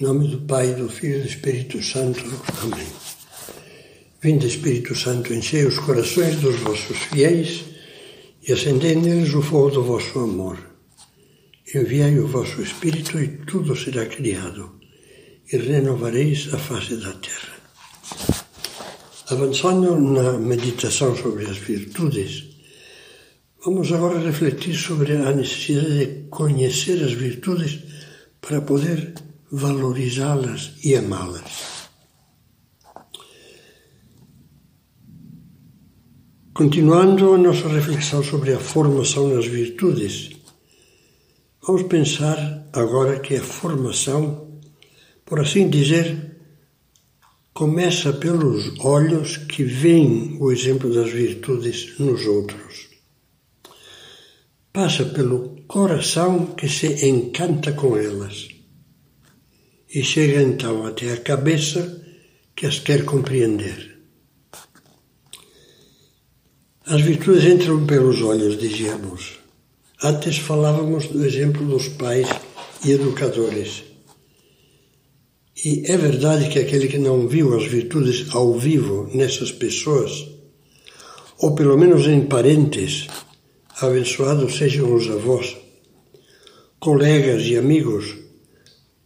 Em nome do Pai, do Filho e do Espírito Santo. Amém. Vinde, Espírito Santo, enchei os corações dos vossos fiéis e acendei neles o fogo do vosso amor. Enviai o vosso Espírito e tudo será criado, e renovareis a face da terra. Avançando na meditação sobre as virtudes, vamos agora refletir sobre a necessidade de conhecer as virtudes para poder valorizá-las e amá-las. Continuando a nossa reflexão sobre a formação nas virtudes, vamos pensar agora que a formação, por assim dizer, começa pelos olhos que veem o exemplo das virtudes nos outros. Passa pelo coração que se encanta com elas e chega então até a cabeça que as quer compreender. As virtudes entram pelos olhos, dizíamos. Antes falávamos do exemplo dos pais e educadores. E é verdade que aquele que não viu as virtudes ao vivo nessas pessoas, ou pelo menos em parentes, abençoados sejam os avós, colegas e amigos,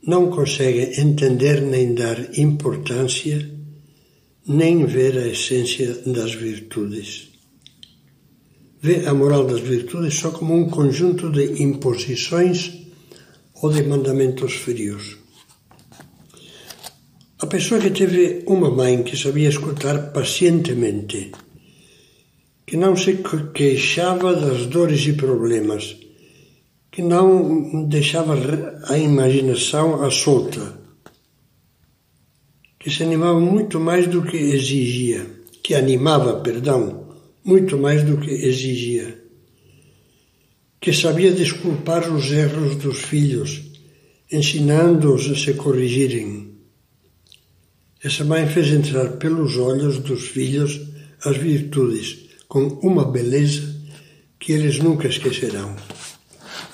não consegue entender nem dar importância, nem ver a essência das virtudes vê a moral das virtudes só como um conjunto de imposições ou de mandamentos frios. A pessoa que teve uma mãe que sabia escutar pacientemente, que não se queixava das dores e problemas, que não deixava a imaginação à solta, que se animava muito mais do que exigia, que animava, perdão, muito mais do que exigia, que sabia desculpar os erros dos filhos, ensinando-os a se corrigirem. Essa mãe fez entrar pelos olhos dos filhos as virtudes, com uma beleza que eles nunca esquecerão.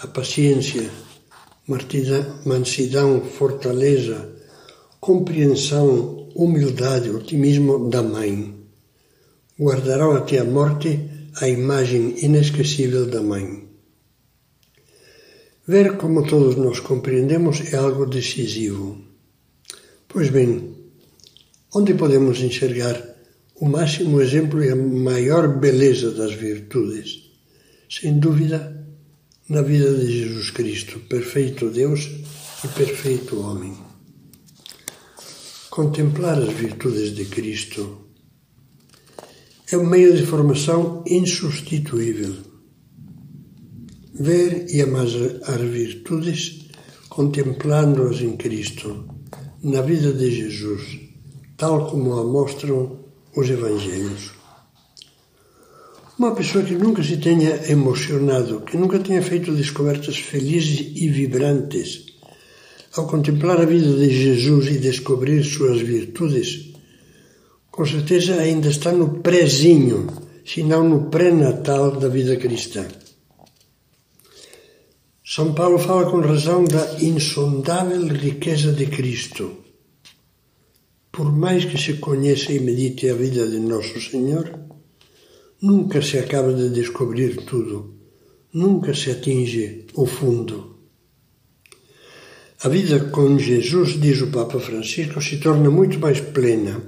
A paciência, mansidão, fortaleza, compreensão, humildade, otimismo da mãe guardarão até a morte a imagem inesquecível da Mãe. Ver como todos nós compreendemos é algo decisivo. Pois bem, onde podemos enxergar o máximo exemplo e a maior beleza das virtudes? Sem dúvida, na vida de Jesus Cristo, perfeito Deus e perfeito homem. Contemplar as virtudes de Cristo é um meio de formação insubstituível. Ver e amar as virtudes contemplando-as em Cristo, na vida de Jesus, tal como a mostram os Evangelhos. Uma pessoa que nunca se tenha emocionado, que nunca tenha feito descobertas felizes e vibrantes, ao contemplar a vida de Jesus e descobrir suas virtudes, com certeza ainda está no prézinho, se não no pré-natal da vida cristã. São Paulo fala com razão da insondável riqueza de Cristo. Por mais que se conheça e medite a vida de Nosso Senhor, nunca se acaba de descobrir tudo, nunca se atinge o fundo. A vida com Jesus, diz o Papa Francisco, se torna muito mais plena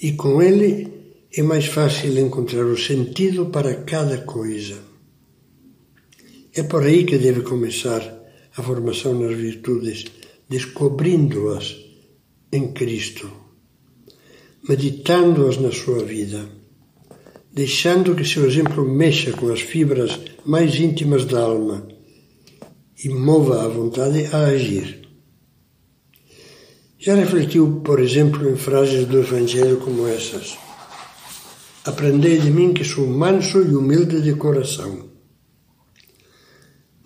e com ele é mais fácil encontrar o sentido para cada coisa. É por aí que deve começar a formação nas virtudes, descobrindo-as em Cristo, meditando-as na sua vida, deixando que seu exemplo mexa com as fibras mais íntimas da alma e mova a vontade a agir. Já refletiu, por exemplo, em frases do Evangelho como essas? Aprendei de mim que sou manso e humilde de coração.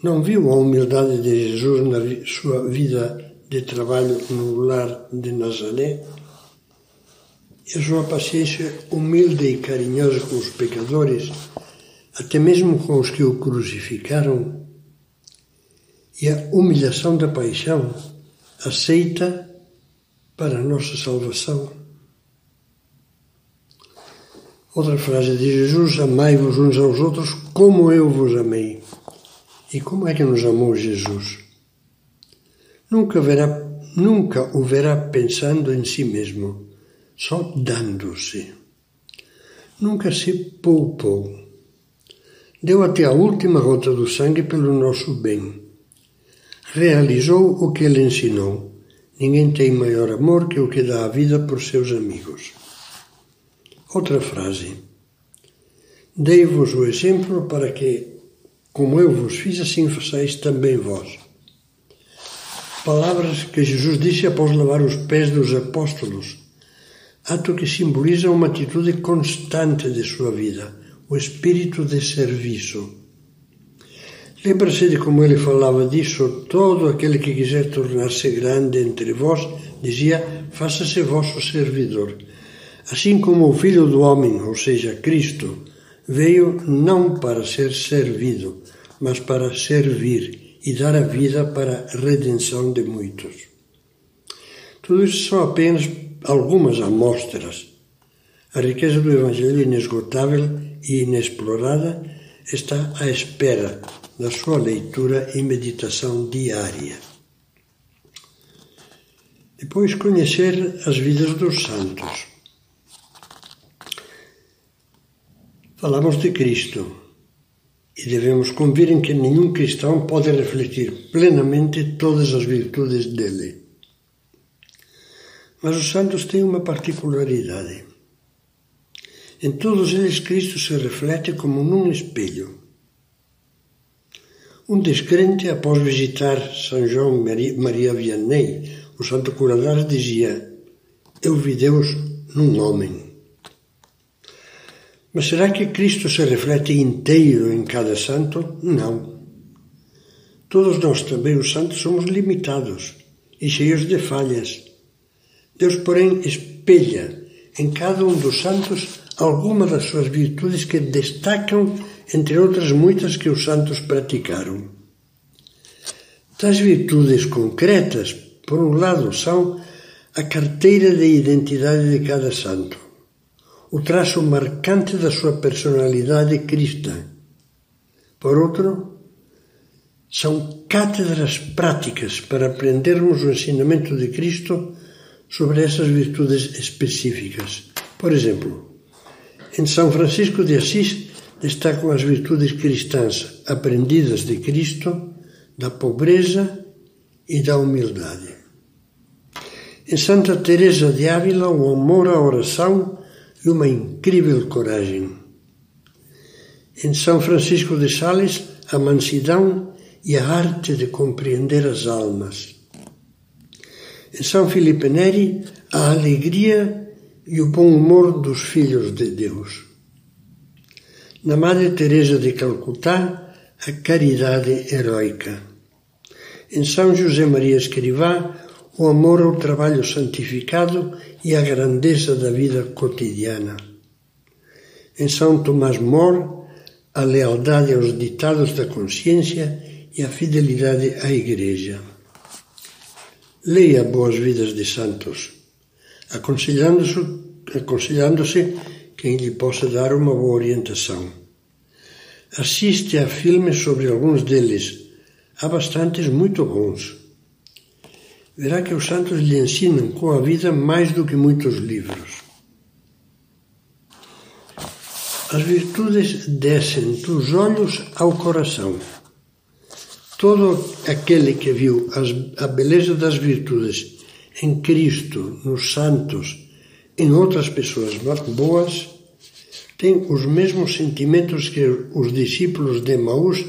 Não viu a humildade de Jesus na sua vida de trabalho no lar de Nazaré? E a sua paciência humilde e carinhosa com os pecadores, até mesmo com os que o crucificaram? E a humilhação da paixão? aceita para a nossa salvação. Outra frase de Jesus: Amai-vos uns aos outros como eu vos amei. E como é que nos amou Jesus? Nunca, verá, nunca o verá pensando em si mesmo, só dando-se. Nunca se poupou. Deu até a última gota do sangue pelo nosso bem. Realizou o que ele ensinou. Ninguém tem maior amor que o que dá a vida por seus amigos. Outra frase. Dei-vos o exemplo para que, como eu vos fiz, assim façais também vós. Palavras que Jesus disse após lavar os pés dos apóstolos, ato que simboliza uma atitude constante de sua vida, o espírito de serviço. Lembra-se de como ele falava disso? Todo aquele que quiser tornar-se grande entre vós, dizia, faça-se vosso servidor. Assim como o Filho do Homem, ou seja, Cristo, veio não para ser servido, mas para servir e dar a vida para a redenção de muitos. Tudo isso são apenas algumas amostras. A riqueza do Evangelho inesgotável e inexplorada está à espera da sua leitura e meditação diária. Depois, conhecer as vidas dos santos. Falamos de Cristo, e devemos convir em que nenhum cristão pode refletir plenamente todas as virtudes dele. Mas os santos têm uma particularidade. Em todos eles, Cristo se reflete como num espelho. Um descrente, após visitar São João Maria Vianney, o santo curador, dizia: Eu vi Deus num homem. Mas será que Cristo se reflete inteiro em cada santo? Não. Todos nós também, os santos, somos limitados e cheios de falhas. Deus, porém, espelha em cada um dos santos alguma das suas virtudes que destacam entre outras muitas que os santos praticaram. Tais virtudes concretas, por um lado, são a carteira de identidade de cada santo o traço marcante da sua personalidade cristã. Por outro, são cátedras práticas para aprendermos o ensinamento de Cristo sobre essas virtudes específicas. Por exemplo, em São Francisco de Assis destacam as virtudes cristãs aprendidas de Cristo, da pobreza e da humildade. Em Santa Teresa de Ávila, o amor à oração e uma incrível coragem. Em São Francisco de Sales, a mansidão e a arte de compreender as almas. São Filipe Neri, a alegria e o bom humor dos filhos de Deus. Na Madre Teresa de Calcutá, a caridade heroica. Em São José Maria Escrivá, o amor ao trabalho santificado e a grandeza da vida cotidiana. Em São Tomás More, a lealdade aos ditados da consciência e a fidelidade à Igreja. Leia Boas Vidas de Santos, aconselhando-se aconselhando quem lhe possa dar uma boa orientação. Assiste a filmes sobre alguns deles. Há bastantes muito bons verá que os santos lhe ensinam com a vida mais do que muitos livros. As virtudes descem dos olhos ao coração. Todo aquele que viu as, a beleza das virtudes em Cristo, nos santos, em outras pessoas boas, tem os mesmos sentimentos que os discípulos de Maús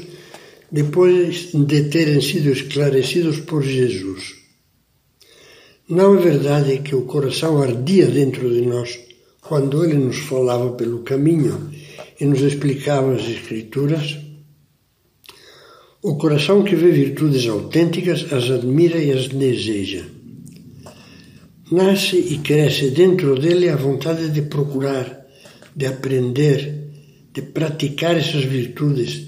depois de terem sido esclarecidos por Jesus. Não é verdade que o coração ardia dentro de nós quando ele nos falava pelo caminho e nos explicava as Escrituras? O coração que vê virtudes autênticas as admira e as deseja. Nasce e cresce dentro dele a vontade de procurar, de aprender, de praticar essas virtudes,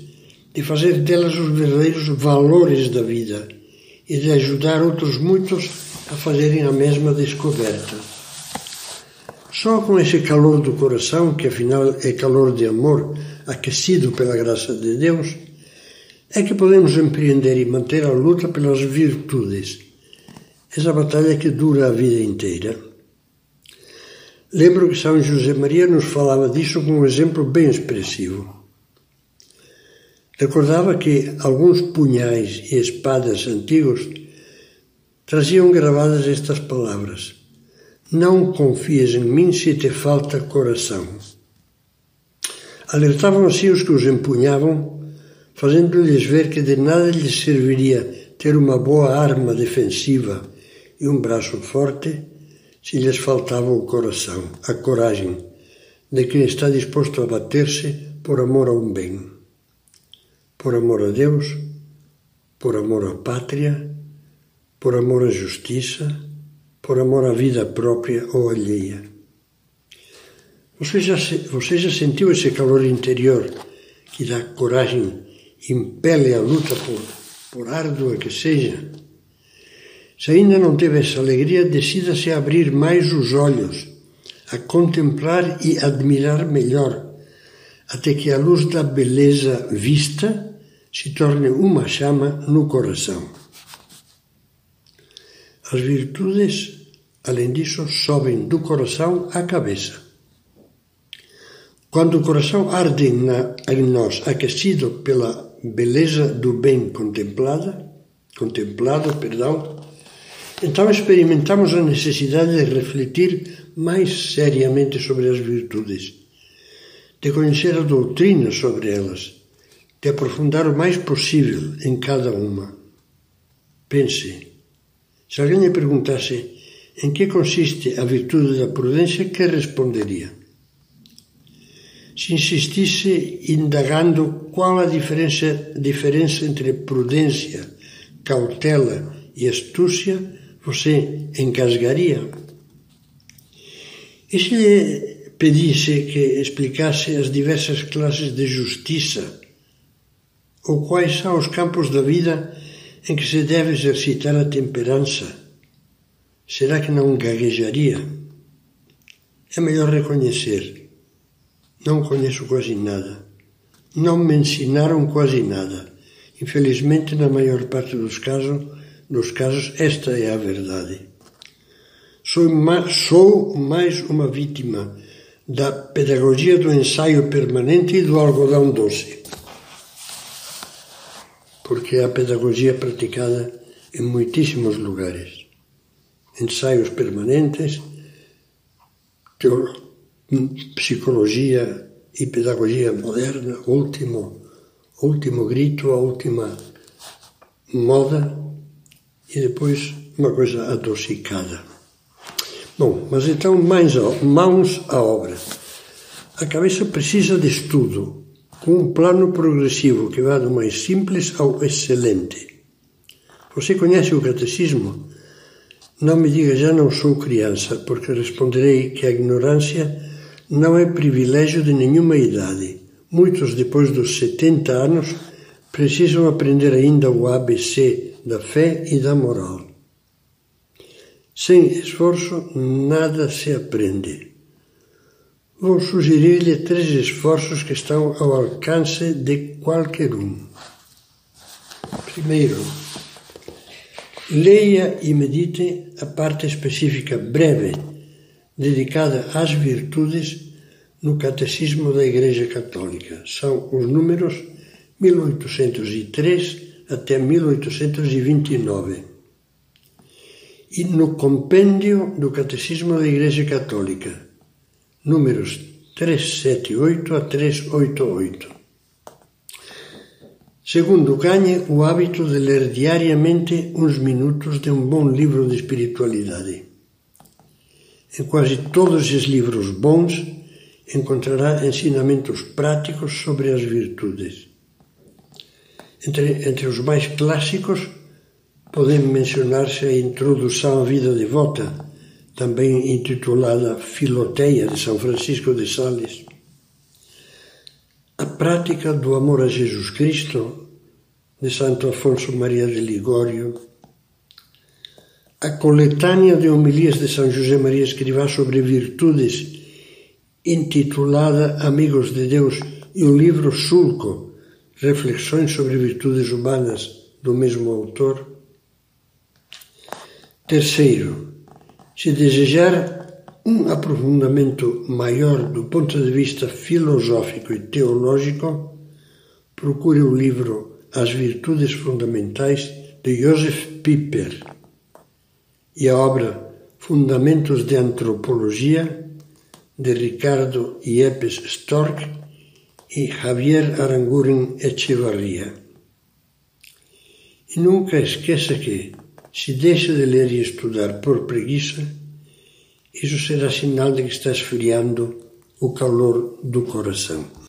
de fazer delas os verdadeiros valores da vida e de ajudar outros muitos a fazerem a mesma descoberta. Só com esse calor do coração, que afinal é calor de amor, aquecido pela graça de Deus, é que podemos empreender e manter a luta pelas virtudes. Essa batalha que dura a vida inteira. Lembro que São José Maria nos falava disso com um exemplo bem expressivo. Recordava que alguns punhais e espadas antigos traziam gravadas estas palavras: Não confies em mim se te falta coração. Alertavam assim os que os empunhavam fazendo-lhes ver que de nada lhes serviria ter uma boa arma defensiva e um braço forte se lhes faltava o coração, a coragem de quem está disposto a bater-se por amor a um bem, por amor a Deus, por amor à pátria, por amor à justiça, por amor à vida própria ou alheia. Você já, você já sentiu esse calor interior que dá coragem impele a luta por, por árdua que seja. Se ainda não teve essa alegria, decida-se a abrir mais os olhos, a contemplar e admirar melhor, até que a luz da beleza vista se torne uma chama no coração. As virtudes, além disso, sobem do coração à cabeça. Quando o coração arde em nós, aquecido pela beleza do bem contemplada, contemplado, perdão, então experimentamos a necessidade de refletir mais seriamente sobre as virtudes, de conhecer a doutrina sobre elas, de aprofundar o mais possível em cada uma. Pense, se alguém lhe perguntasse em que consiste a virtude da prudência, que responderia? Se insistisse indagando qual a diferença, diferença entre prudência, cautela e astúcia, você engasgaria. E se lhe pedisse que explicasse as diversas classes de justiça, ou quais são os campos da vida em que se deve exercitar a temperança, será que não gaguejaria? É melhor reconhecer não conheço quase nada. Não me ensinaram quase nada. Infelizmente, na maior parte dos casos, dos casos esta é a verdade. Sou, sou mais uma vítima da pedagogia do ensaio permanente e do algodão doce. Porque a pedagogia praticada em muitíssimos lugares. Ensaios permanentes, psicologia e pedagogia moderna, último, último grito, a última moda e depois uma coisa adocicada. Bom, mas então mais mãos à obra. A cabeça precisa de estudo, com um plano progressivo que vá do mais simples ao excelente. Você conhece o catecismo? Não me diga já não sou criança, porque responderei que a ignorância não é privilégio de nenhuma idade. Muitos, depois dos 70 anos, precisam aprender ainda o ABC da fé e da moral. Sem esforço, nada se aprende. Vou sugerir-lhe três esforços que estão ao alcance de qualquer um. Primeiro, leia e medite a parte específica breve dedicada às virtudes no Catecismo da Igreja Católica. São os números 1803 até 1829. E no Compêndio do Catecismo da Igreja Católica, números 378 a 388. Segundo, ganhe o hábito de ler diariamente uns minutos de um bom livro de espiritualidade. Em quase todos esses livros bons encontrará ensinamentos práticos sobre as virtudes. Entre, entre os mais clássicos, podemos mencionar-se a Introdução à Vida Devota, também intitulada Filoteia de São Francisco de Sales. A prática do amor a Jesus Cristo, de Santo Afonso Maria de Ligório, a coletânea de homilias de São José Maria Escrivá sobre virtudes, intitulada Amigos de Deus, e o livro Sulco, Reflexões sobre Virtudes Humanas, do mesmo autor. Terceiro, se desejar um aprofundamento maior do ponto de vista filosófico e teológico, procure o livro As Virtudes Fundamentais de Joseph Piper e a obra Fundamentos de Antropologia de Ricardo Iepes Storck e Javier Aranguren Echevarria. E nunca esqueça que, se deixa de ler e estudar por preguiça, isso será sinal de que está esfriando o calor do coração.